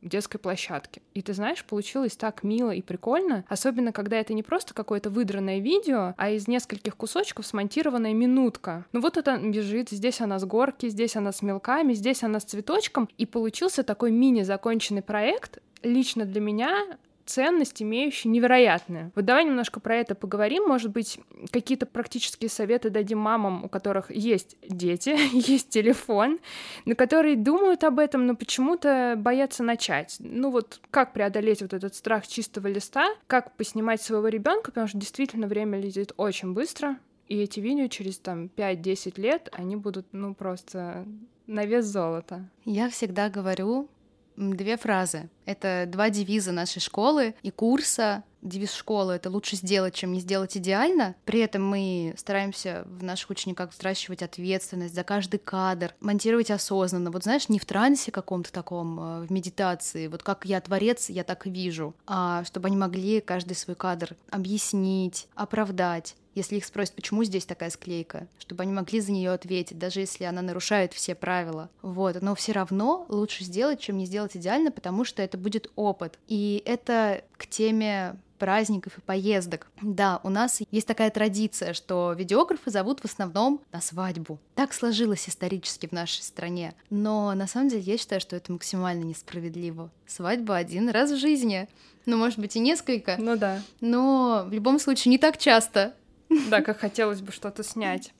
детской площадке. И ты знаешь, получилось так мило и прикольно, особенно когда это не просто какое-то выдранное видео, а из нескольких кусочков смонтированная минутка. Ну вот это бежит, здесь она с горки, здесь она с мелками, здесь она с цветочком, и получился такой мини-законченный проект, лично для меня ценность имеющая невероятная. Вот давай немножко про это поговорим. Может быть, какие-то практические советы дадим мамам, у которых есть дети, есть телефон, на которые думают об этом, но почему-то боятся начать. Ну вот как преодолеть вот этот страх чистого листа, как поснимать своего ребенка, потому что действительно время летит очень быстро, и эти видео через там 5-10 лет, они будут, ну, просто на вес золота. Я всегда говорю, две фразы. Это два девиза нашей школы и курса девиз школы — это лучше сделать, чем не сделать идеально. При этом мы стараемся в наших учениках взращивать ответственность за каждый кадр, монтировать осознанно. Вот знаешь, не в трансе каком-то таком, э, в медитации, вот как я творец, я так вижу, а чтобы они могли каждый свой кадр объяснить, оправдать если их спросят, почему здесь такая склейка, чтобы они могли за нее ответить, даже если она нарушает все правила. Вот, но все равно лучше сделать, чем не сделать идеально, потому что это будет опыт. И это к теме праздников и поездок. Да, у нас есть такая традиция, что видеографы зовут в основном на свадьбу. Так сложилось исторически в нашей стране. Но на самом деле я считаю, что это максимально несправедливо. Свадьба один раз в жизни. Ну, может быть, и несколько. Ну да. Но в любом случае не так часто. Да, как хотелось бы что-то снять.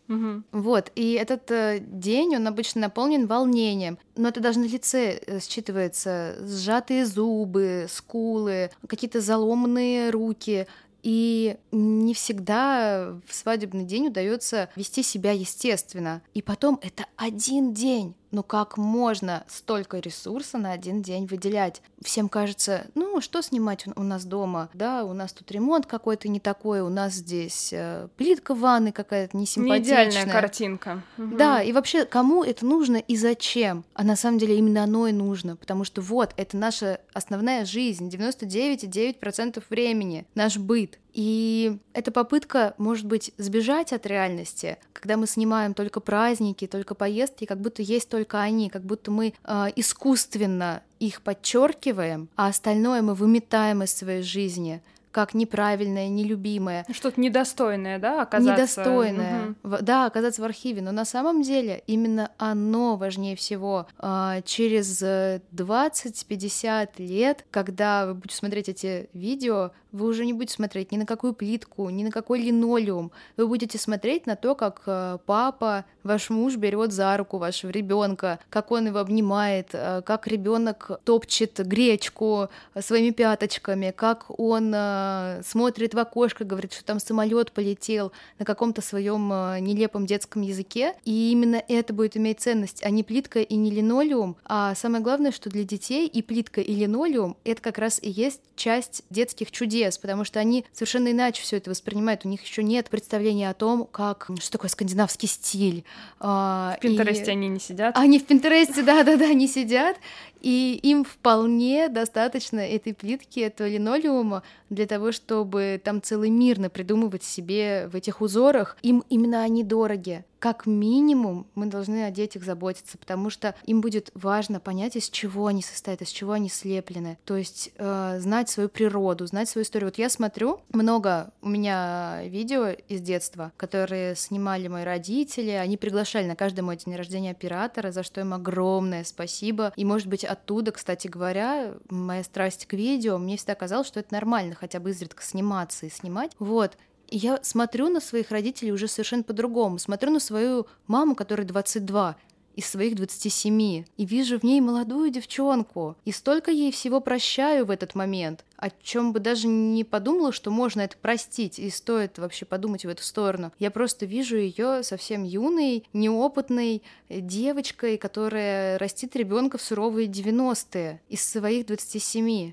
Вот, и этот э, день, он обычно наполнен волнением, но это даже на лице э, считывается сжатые зубы, скулы, какие-то заломанные руки, и не всегда в свадебный день удается вести себя естественно. И потом это один день. Но как можно столько ресурса на один день выделять? Всем кажется, ну что снимать у нас дома? Да, у нас тут ремонт какой-то не такой, у нас здесь э, плитка в ванной какая-то несимпатичная. Не идеальная картинка. Угу. Да, и вообще, кому это нужно и зачем? А на самом деле именно оно и нужно, потому что вот, это наша основная жизнь, 99,9% времени, наш быт. И эта попытка, может быть, сбежать от реальности, когда мы снимаем только праздники, только поездки, как будто есть только они, как будто мы э, искусственно их подчеркиваем, а остальное мы выметаем из своей жизни как неправильное, нелюбимое. Что-то недостойное, да, оказаться? Недостойное, угу. да, оказаться в архиве. Но на самом деле именно оно важнее всего. А, через 20-50 лет, когда вы будете смотреть эти видео, вы уже не будете смотреть ни на какую плитку, ни на какой линолеум. Вы будете смотреть на то, как э, папа, ваш муж берет за руку вашего ребенка, как он его обнимает, э, как ребенок топчет гречку своими пяточками, как он э, смотрит в окошко, говорит, что там самолет полетел на каком-то своем нелепом детском языке. И именно это будет иметь ценность, а не плитка и не линолеум. А самое главное, что для детей и плитка, и линолеум — это как раз и есть часть детских чудес, потому что они совершенно иначе все это воспринимают. У них еще нет представления о том, как что такое скандинавский стиль. А, в Пинтересте и... они не сидят. Они в Пинтересте, да-да-да, не сидят. И им вполне достаточно этой плитки, этого линолеума для того, чтобы там целый мир напридумывать себе в этих узорах. Им именно они дороги. Как минимум мы должны о детях заботиться, потому что им будет важно понять, из чего они состоят, из чего они слеплены. То есть э, знать свою природу, знать свою историю. Вот я смотрю, много у меня видео из детства, которые снимали мои родители, они приглашали на каждый мой день рождения оператора, за что им огромное спасибо. И, может быть, оттуда, кстати говоря, моя страсть к видео, мне всегда казалось, что это нормально хотя бы изредка сниматься и снимать. Вот. И я смотрю на своих родителей уже совершенно по-другому. Смотрю на свою маму, которой 22, из своих 27, и вижу в ней молодую девчонку. И столько ей всего прощаю в этот момент, о чем бы даже не подумала, что можно это простить, и стоит вообще подумать в эту сторону. Я просто вижу ее совсем юной, неопытной девочкой, которая растит ребенка в суровые 90-е из своих 27.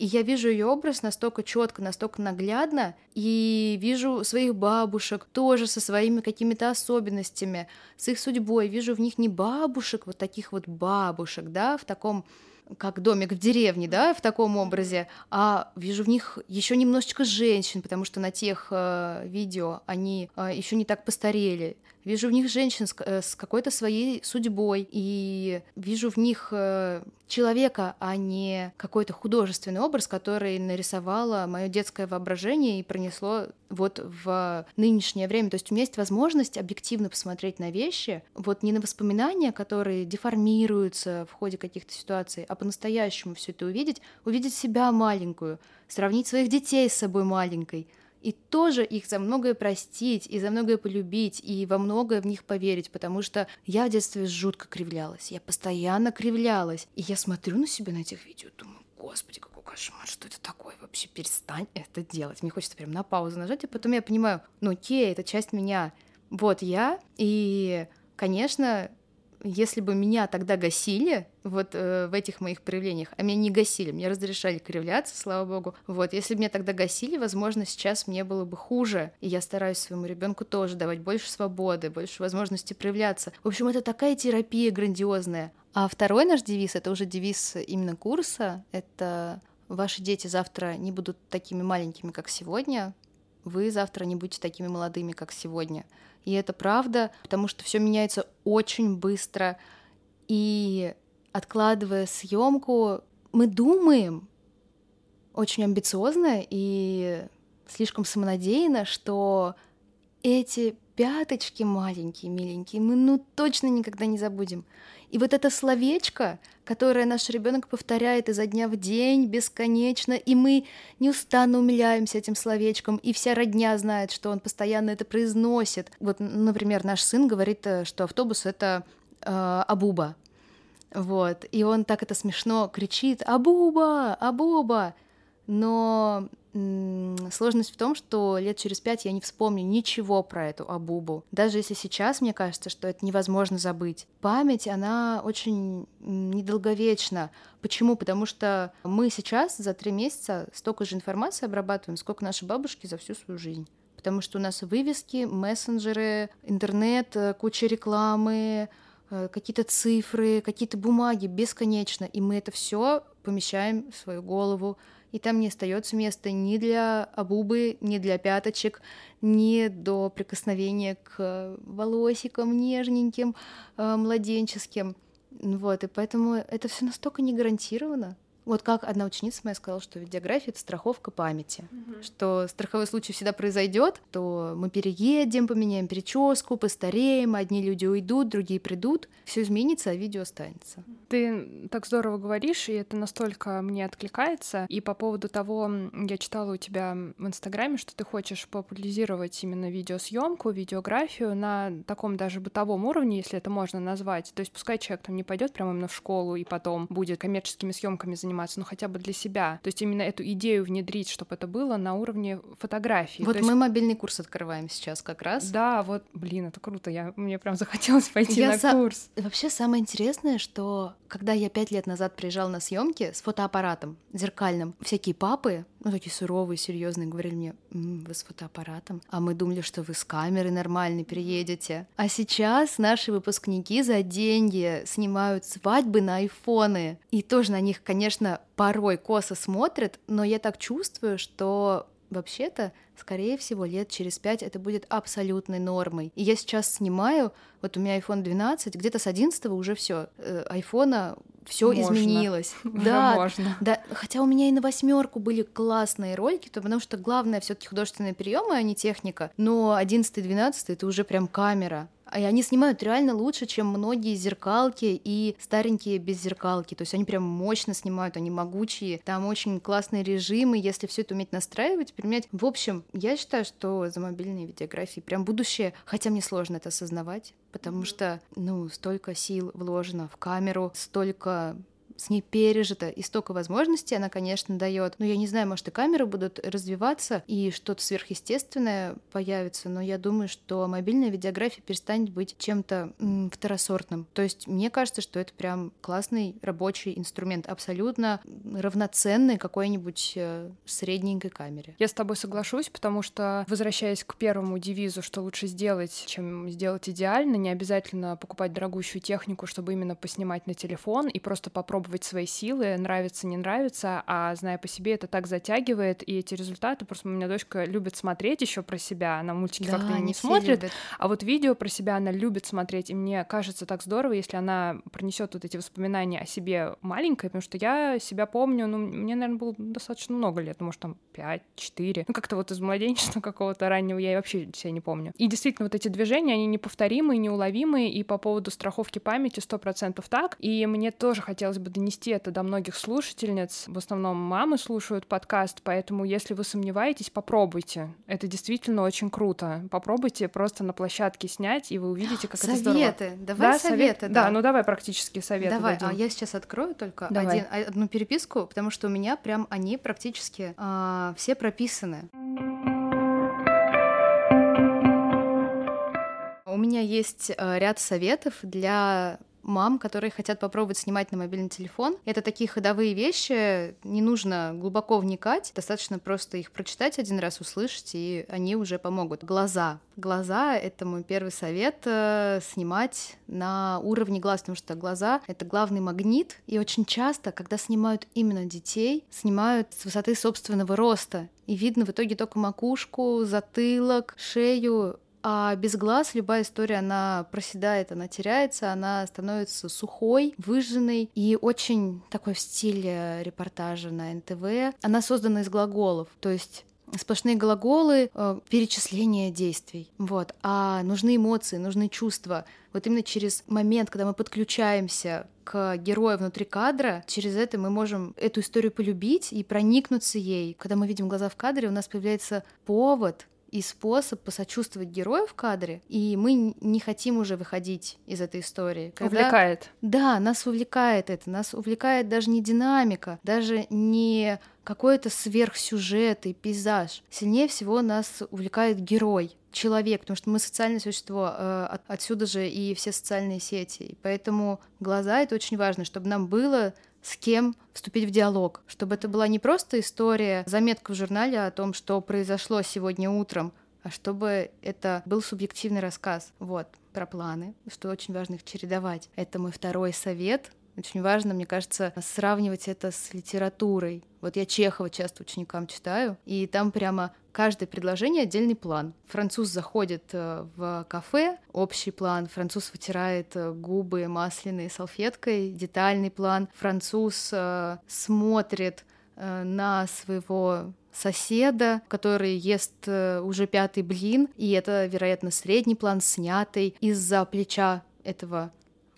И я вижу ее образ настолько четко, настолько наглядно, и вижу своих бабушек тоже со своими какими-то особенностями, с их судьбой. Вижу в них не бабушек, вот таких вот бабушек, да, в таком как домик в деревне, да, в таком образе, а вижу в них еще немножечко женщин, потому что на тех э, видео они э, еще не так постарели. Вижу в них женщин с, э, с какой-то своей судьбой, и вижу в них э, человека, а не какой-то художественный образ, который нарисовало мое детское воображение и пронесло вот в нынешнее время. То есть у меня есть возможность объективно посмотреть на вещи, вот не на воспоминания, которые деформируются в ходе каких-то ситуаций, а по-настоящему все это увидеть, увидеть себя маленькую, сравнить своих детей с собой маленькой — и тоже их за многое простить, и за многое полюбить, и во многое в них поверить, потому что я в детстве жутко кривлялась, я постоянно кривлялась. И я смотрю на себя на этих видео, думаю, господи, какой кошмар, что это такое? Вообще перестань это делать. Мне хочется прям на паузу нажать, и потом я понимаю, ну окей, это часть меня. Вот я, и, конечно, если бы меня тогда гасили, вот э, в этих моих проявлениях, а меня не гасили, мне разрешали кривляться, слава богу. Вот, если бы меня тогда гасили, возможно, сейчас мне было бы хуже. И я стараюсь своему ребенку тоже давать больше свободы, больше возможности проявляться. В общем, это такая терапия грандиозная. А второй наш девиз, это уже девиз именно курса, это ваши дети завтра не будут такими маленькими, как сегодня, вы завтра не будете такими молодыми, как сегодня. И это правда, потому что все меняется очень быстро. И откладывая съемку, мы думаем очень амбициозно и слишком самонадеянно, что эти пяточки маленькие, миленькие, мы ну точно никогда не забудем. И вот это словечко, которое наш ребенок повторяет изо дня в день бесконечно, и мы неустанно умиляемся этим словечком, и вся родня знает, что он постоянно это произносит. Вот, например, наш сын говорит, э, что автобус это э, Абуба. Вот, и он так это смешно кричит «Абуба! Абуба!» Но сложность в том, что лет через пять я не вспомню ничего про эту Абубу. Даже если сейчас мне кажется, что это невозможно забыть. Память, она очень недолговечна. Почему? Потому что мы сейчас за три месяца столько же информации обрабатываем, сколько наши бабушки за всю свою жизнь потому что у нас вывески, мессенджеры, интернет, э, куча рекламы, э, какие-то цифры, какие-то бумаги бесконечно, и мы это все помещаем свою голову, и там не остается места ни для обубы, ни для пяточек, ни до прикосновения к волосикам нежненьким, э, младенческим. Вот, и поэтому это все настолько не гарантировано. Вот как одна ученица моя сказала, что видеография — это страховка памяти, угу. что страховой случай всегда произойдет, то мы переедем, поменяем прическу, постареем, одни люди уйдут, другие придут, все изменится, а видео останется. Ты так здорово говоришь, и это настолько мне откликается. И по поводу того, я читала у тебя в Инстаграме, что ты хочешь популяризировать именно видеосъемку, видеографию на таком даже бытовом уровне, если это можно назвать. То есть пускай человек там не пойдет прямо именно в школу и потом будет коммерческими съемками заниматься, заниматься, но хотя бы для себя. То есть именно эту идею внедрить, чтобы это было на уровне фотографии. Вот То мы есть... мобильный курс открываем сейчас как раз. Да, вот, блин, это круто. Я, мне прям захотелось пойти я на за... курс. Вообще самое интересное, что когда я пять лет назад приезжала на съемки с фотоаппаратом зеркальным, всякие папы, ну такие суровые, серьезные, говорили мне, М, вы с фотоаппаратом, а мы думали, что вы с камерой нормальной приедете. А сейчас наши выпускники за деньги снимают свадьбы на айфоны. И тоже на них, конечно, порой косо смотрят, но я так чувствую, что вообще-то, скорее всего, лет через пять это будет абсолютной нормой. И я сейчас снимаю, вот у меня iPhone 12, где-то с 11 уже все, э, айфона все изменилось. Да, можно. Да, хотя у меня и на восьмерку были классные ролики, то потому что главное все-таки художественные приемы, а не техника. Но 11-12 это уже прям камера. И они снимают реально лучше, чем многие зеркалки и старенькие без зеркалки. То есть они прям мощно снимают, они могучие. Там очень классные режимы, если все это уметь настраивать, применять. В общем, я считаю, что за мобильные видеографии прям будущее, хотя мне сложно это осознавать, потому что, ну, столько сил вложено в камеру, столько с ней пережито, и столько возможностей она, конечно, дает. Но я не знаю, может, и камеры будут развиваться, и что-то сверхъестественное появится, но я думаю, что мобильная видеография перестанет быть чем-то второсортным. То есть мне кажется, что это прям классный рабочий инструмент, абсолютно равноценный какой-нибудь э, средненькой камере. Я с тобой соглашусь, потому что, возвращаясь к первому девизу, что лучше сделать, чем сделать идеально, не обязательно покупать дорогущую технику, чтобы именно поснимать на телефон и просто попробовать попробовать свои силы, нравится, не нравится, а зная по себе, это так затягивает, и эти результаты, просто у меня дочка любит смотреть еще про себя, она мультики да, как-то не смотрит, любят. а вот видео про себя она любит смотреть, и мне кажется так здорово, если она пронесет вот эти воспоминания о себе маленькой, потому что я себя помню, ну, мне, наверное, было достаточно много лет, ну, может, там 5-4, ну, как-то вот из младенчества какого-то раннего я вообще себя не помню. И действительно, вот эти движения, они неповторимые, неуловимые, и по поводу страховки памяти 100% так, и мне тоже хотелось бы донести это до многих слушательниц. В основном мамы слушают подкаст, поэтому если вы сомневаетесь, попробуйте. Это действительно очень круто. Попробуйте просто на площадке снять, и вы увидите, как советы. это здорово. Советы. Давай да, советы. Да. да, ну давай практические советы. Давай, дадим. а я сейчас открою только один, одну переписку, потому что у меня прям они практически а, все прописаны. У меня есть э, ряд советов для мам, которые хотят попробовать снимать на мобильный телефон. Это такие ходовые вещи, не нужно глубоко вникать, достаточно просто их прочитать один раз, услышать, и они уже помогут. Глаза. Глаза — это мой первый совет э, снимать на уровне глаз, потому что глаза — это главный магнит, и очень часто, когда снимают именно детей, снимают с высоты собственного роста, и видно в итоге только макушку, затылок, шею, а без глаз любая история, она проседает, она теряется, она становится сухой, выжженной и очень такой в стиле репортажа на НТВ. Она создана из глаголов, то есть сплошные глаголы, э, перечисление действий. Вот. А нужны эмоции, нужны чувства. Вот именно через момент, когда мы подключаемся к герою внутри кадра, через это мы можем эту историю полюбить и проникнуться ей. Когда мы видим глаза в кадре, у нас появляется повод и способ посочувствовать герою в кадре, и мы не хотим уже выходить из этой истории. Когда... Увлекает. Да, нас увлекает это, нас увлекает даже не динамика, даже не какой-то сверхсюжет и пейзаж. Сильнее всего нас увлекает герой, человек, потому что мы социальное существо, э, отсюда же и все социальные сети. И поэтому глаза — это очень важно, чтобы нам было с кем вступить в диалог, чтобы это была не просто история, заметка в журнале о том, что произошло сегодня утром, а чтобы это был субъективный рассказ. Вот, про планы, что очень важно их чередовать. Это мой второй совет. Очень важно, мне кажется, сравнивать это с литературой. Вот я Чехова часто ученикам читаю, и там прямо каждое предложение отдельный план. Француз заходит э, в кафе, общий план, француз вытирает э, губы масляной салфеткой, детальный план, француз э, смотрит на своего соседа, который ест уже пятый блин, и это, вероятно, средний план, снятый из-за плеча этого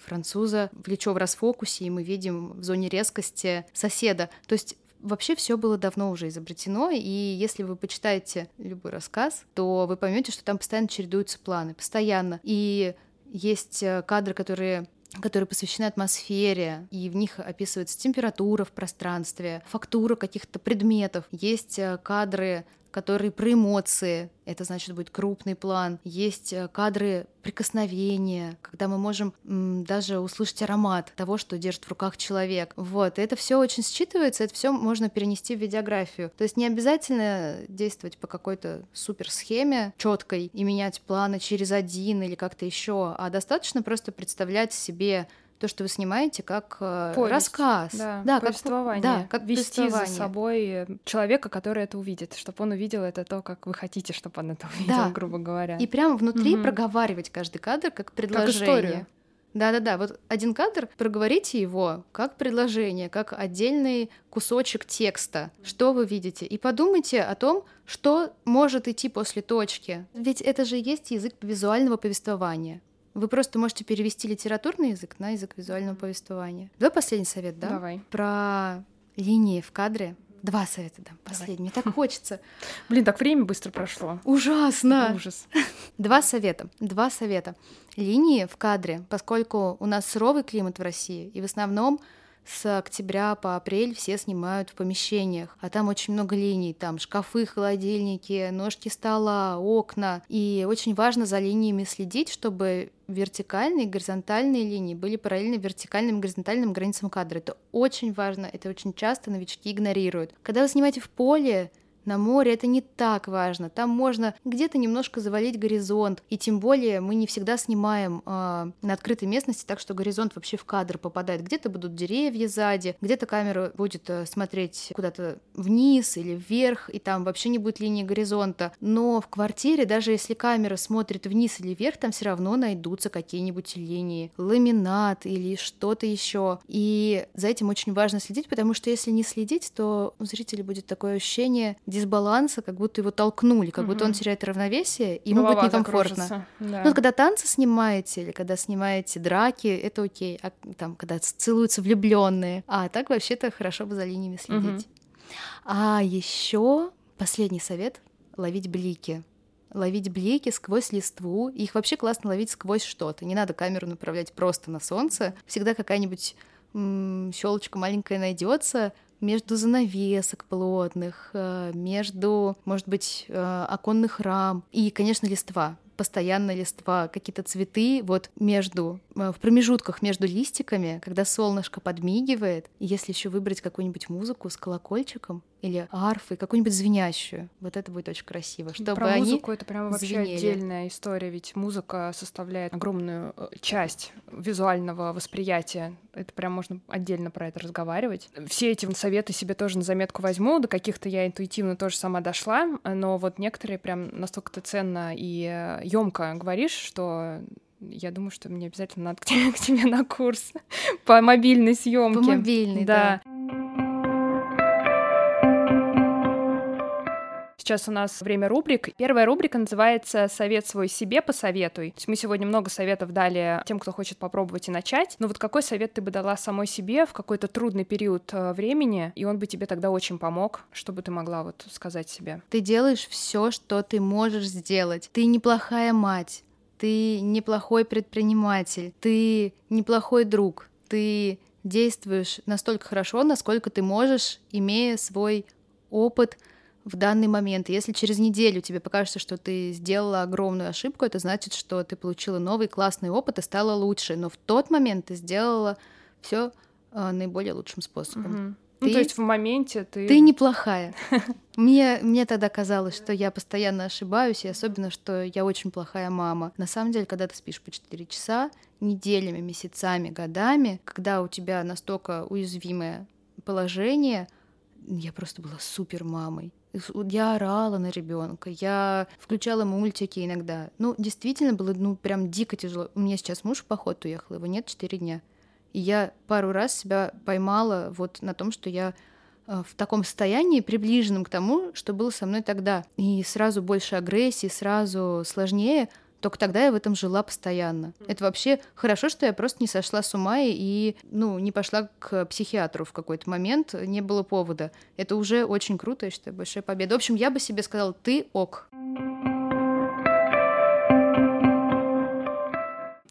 француза. Плечо в расфокусе, и мы видим в зоне резкости соседа. То есть Вообще все было давно уже изобретено, и если вы почитаете любой рассказ, то вы поймете, что там постоянно чередуются планы, постоянно. И есть э, кадры, которые которые посвящены атмосфере, и в них описывается температура в пространстве, фактура каких-то предметов. Есть э, кадры которые про эмоции, это значит будет крупный план. Есть э, кадры прикосновения, когда мы можем м, даже услышать аромат того, что держит в руках человек. Вот, это все очень считывается, это все можно перенести в видеографию. То есть не обязательно действовать по какой-то супер схеме четкой и менять планы через один или как-то еще, а достаточно просто представлять себе то, что вы снимаете, как э, Повесть, рассказ. Да, да повествование. Как, да, как Вести за собой человека, который это увидит, чтобы он увидел это то, как вы хотите, чтобы он это увидел, да. грубо говоря. И прямо внутри угу. проговаривать каждый кадр как предложение. Как историю. Да-да-да, вот один кадр, проговорите его как предложение, как отдельный кусочек текста, что вы видите, и подумайте о том, что может идти после точки. Ведь это же есть язык визуального повествования. Вы просто можете перевести литературный язык на язык визуального повествования. Давай последний совет, да? Давай. Про линии в кадре. Два совета дам. Последний. Мне так хочется. Блин, так время быстро прошло. Ужасно. Ужас. Два совета. Два совета. Линии в кадре, поскольку у нас суровый климат в России, и в основном с октября по апрель все снимают в помещениях, а там очень много линий, там шкафы, холодильники, ножки стола, окна, и очень важно за линиями следить, чтобы вертикальные и горизонтальные линии были параллельны вертикальным и горизонтальным границам кадра. Это очень важно, это очень часто новички игнорируют. Когда вы снимаете в поле, на море это не так важно. Там можно где-то немножко завалить горизонт. И тем более мы не всегда снимаем э, на открытой местности, так что горизонт вообще в кадр попадает. Где-то будут деревья сзади, где-то камера будет э, смотреть куда-то вниз или вверх, и там вообще не будет линии горизонта. Но в квартире, даже если камера смотрит вниз или вверх, там все равно найдутся какие-нибудь линии, ламинат или что-то еще. И за этим очень важно следить, потому что если не следить, то у зрителя будет такое ощущение дисбаланса, как будто его толкнули, как угу. будто он теряет равновесие, и ему будет некомфортно. Да. Ну, когда танцы снимаете или когда снимаете драки, это окей, а там, когда целуются влюбленные, а так вообще-то хорошо бы за линиями следить. Угу. А еще последний совет — ловить блики ловить блики сквозь листву. Их вообще классно ловить сквозь что-то. Не надо камеру направлять просто на солнце. Всегда какая-нибудь щелочка маленькая найдется, между занавесок плотных, э, между, может быть, э, оконных рам и, конечно, листва. постоянно листва, какие-то цветы вот между, э, в промежутках между листиками, когда солнышко подмигивает, если еще выбрать какую-нибудь музыку с колокольчиком или арфой, какую-нибудь звенящую, вот это будет очень красиво. Чтобы Про они музыку это прям вообще звенели. отдельная история, ведь музыка составляет огромную э, часть визуального восприятия. Это прям можно отдельно про это разговаривать. Все эти советы себе тоже на заметку возьму, до каких-то я интуитивно тоже сама дошла, но вот некоторые прям настолько ты ценно и емко говоришь, что я думаю, что мне обязательно надо к тебе, к тебе на курс по мобильной съемке. По мобильной, да. Сейчас у нас время рубрик. Первая рубрика называется «Совет свой себе посоветуй». То есть мы сегодня много советов дали тем, кто хочет попробовать и начать. Но вот какой совет ты бы дала самой себе в какой-то трудный период э, времени, и он бы тебе тогда очень помог, чтобы ты могла вот сказать себе? Ты делаешь все, что ты можешь сделать. Ты неплохая мать, ты неплохой предприниматель, ты неплохой друг, ты действуешь настолько хорошо, насколько ты можешь, имея свой опыт — в данный момент. Если через неделю тебе покажется, что ты сделала огромную ошибку, это значит, что ты получила новый классный опыт и стала лучше. Но в тот момент ты сделала все э, наиболее лучшим способом. Угу. Ты, ну, то есть в моменте ты... Ты неплохая. Мне, мне тогда казалось, что я постоянно ошибаюсь, и особенно, что я очень плохая мама. На самом деле, когда ты спишь по 4 часа, неделями, месяцами, годами, когда у тебя настолько уязвимое положение, я просто была супер мамой. Я орала на ребенка, я включала мультики иногда. Ну, действительно было, ну, прям дико тяжело. У меня сейчас муж в поход уехал, его нет четыре дня. И я пару раз себя поймала вот на том, что я э, в таком состоянии, приближенном к тому, что было со мной тогда. И сразу больше агрессии, сразу сложнее, только тогда я в этом жила постоянно. Это вообще хорошо, что я просто не сошла с ума и, ну, не пошла к психиатру в какой-то момент, не было повода. Это уже очень круто, я считаю, большая победа. В общем, я бы себе сказала, ты ок.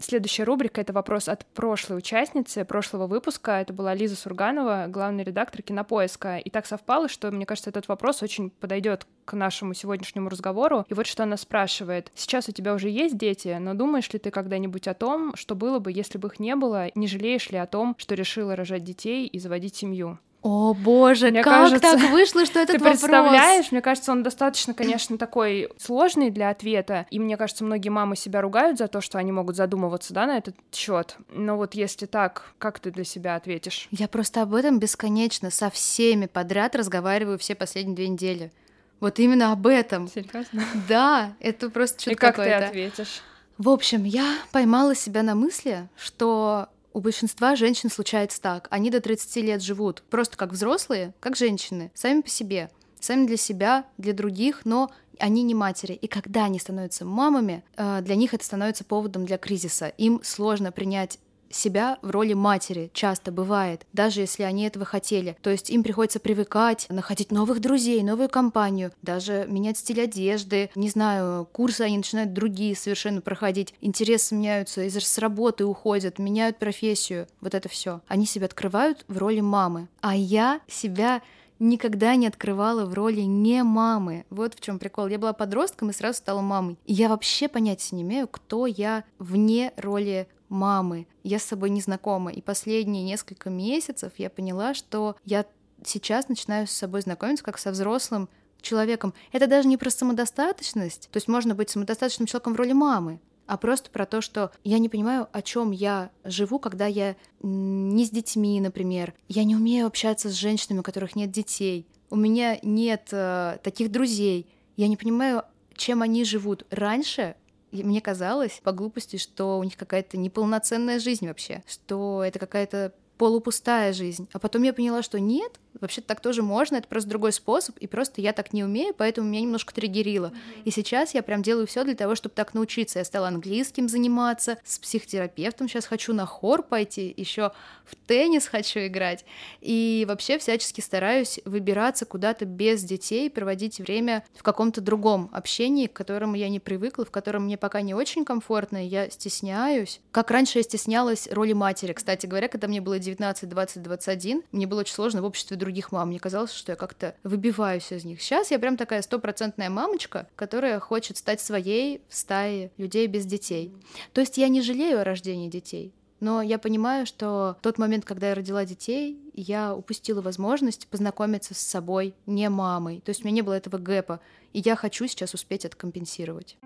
Следующая рубрика — это вопрос от прошлой участницы прошлого выпуска. Это была Лиза Сурганова, главный редактор «Кинопоиска». И так совпало, что, мне кажется, этот вопрос очень подойдет к нашему сегодняшнему разговору. И вот что она спрашивает. Сейчас у тебя уже есть дети, но думаешь ли ты когда-нибудь о том, что было бы, если бы их не было? Не жалеешь ли о том, что решила рожать детей и заводить семью? О боже, мне как кажется, так вышло, что этот ты вопрос... представляешь? Мне кажется, он достаточно, конечно, такой сложный для ответа. И мне кажется, многие мамы себя ругают за то, что они могут задумываться, да, на этот счет. Но вот если так, как ты для себя ответишь? Я просто об этом бесконечно со всеми подряд разговариваю все последние две недели. Вот именно об этом. Серьезно? Да, это просто что-то И как какое-то. ты ответишь? В общем, я поймала себя на мысли, что у большинства женщин случается так. Они до 30 лет живут просто как взрослые, как женщины, сами по себе, сами для себя, для других, но они не матери. И когда они становятся мамами, э, для них это становится поводом для кризиса. Им сложно принять себя в роли матери часто бывает, даже если они этого хотели. То есть им приходится привыкать, находить новых друзей, новую компанию, даже менять стиль одежды, не знаю, курсы они начинают другие совершенно проходить, интересы меняются, из с работы уходят, меняют профессию, вот это все. Они себя открывают в роли мамы, а я себя никогда не открывала в роли не мамы. Вот в чем прикол. Я была подростком и сразу стала мамой. И я вообще понятия не имею, кто я вне роли мамы. Я с собой не знакома. И последние несколько месяцев я поняла, что я сейчас начинаю с собой знакомиться как со взрослым человеком. Это даже не про самодостаточность. То есть можно быть самодостаточным человеком в роли мамы, а просто про то, что я не понимаю, о чем я живу, когда я не с детьми, например. Я не умею общаться с женщинами, у которых нет детей. У меня нет э, таких друзей. Я не понимаю, чем они живут. Раньше мне казалось по глупости, что у них какая-то неполноценная жизнь вообще, что это какая-то полупустая жизнь. А потом я поняла, что нет, Вообще так тоже можно, это просто другой способ, и просто я так не умею, поэтому меня немножко триггерило. Mm-hmm. И сейчас я прям делаю все для того, чтобы так научиться. Я стала английским заниматься, с психотерапевтом сейчас хочу на хор пойти, еще в теннис хочу играть. И вообще всячески стараюсь выбираться куда-то без детей, проводить время в каком-то другом общении, к которому я не привыкла, в котором мне пока не очень комфортно, я стесняюсь. Как раньше я стеснялась роли матери. Кстати говоря, когда мне было 19, 20, 21, мне было очень сложно в обществе других мам. Мне казалось, что я как-то выбиваюсь из них. Сейчас я прям такая стопроцентная мамочка, которая хочет стать своей в стае людей без детей. То есть я не жалею о рождении детей. Но я понимаю, что тот момент, когда я родила детей, я упустила возможность познакомиться с собой не мамой. То есть у меня не было этого гэпа. И я хочу сейчас успеть это компенсировать.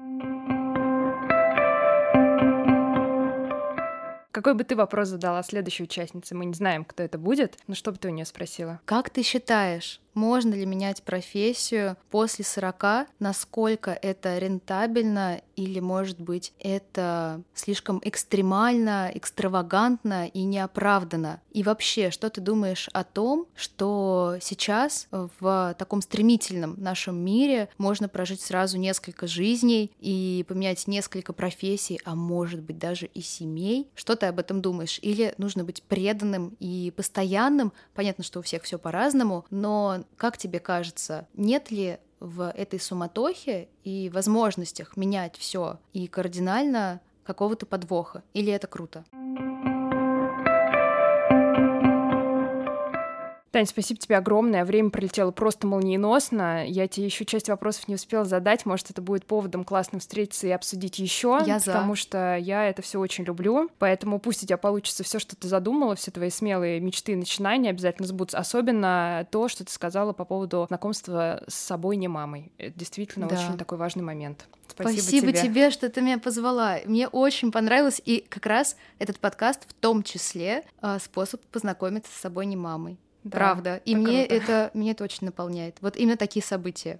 Какой бы ты вопрос задала следующей участнице? Мы не знаем, кто это будет, но что бы ты у нее спросила? Как ты считаешь, можно ли менять профессию после 40, насколько это рентабельно или, может быть, это слишком экстремально, экстравагантно и неоправданно? И вообще, что ты думаешь о том, что сейчас в таком стремительном нашем мире можно прожить сразу несколько жизней и поменять несколько профессий, а может быть даже и семей? Что ты об этом думаешь? Или нужно быть преданным и постоянным? Понятно, что у всех все по-разному, но как тебе кажется, нет ли в этой суматохе и возможностях менять все и кардинально какого-то подвоха? Или это круто? Тань, спасибо тебе огромное. Время пролетело просто молниеносно. Я тебе еще часть вопросов не успела задать. Может, это будет поводом классно встретиться и обсудить еще. Я за. Потому что я это все очень люблю. Поэтому пусть у тебя получится все, что ты задумала, все твои смелые мечты и начинания обязательно сбудутся. Особенно то, что ты сказала по поводу знакомства с собой не мамой. Это действительно да. очень такой важный момент. Спасибо, Спасибо тебе. тебе, что ты меня позвала. Мне очень понравилось, и как раз этот подкаст в том числе а, способ познакомиться с собой не мамой. Да, Правда. И мне круто. это, меня это очень наполняет. Вот именно такие события.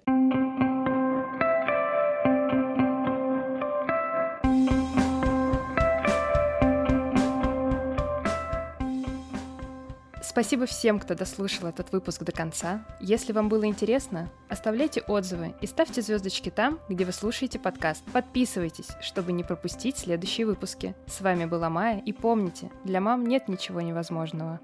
Спасибо всем, кто дослушал этот выпуск до конца. Если вам было интересно, оставляйте отзывы и ставьте звездочки там, где вы слушаете подкаст. Подписывайтесь, чтобы не пропустить следующие выпуски. С вами была Майя, и помните, для мам нет ничего невозможного.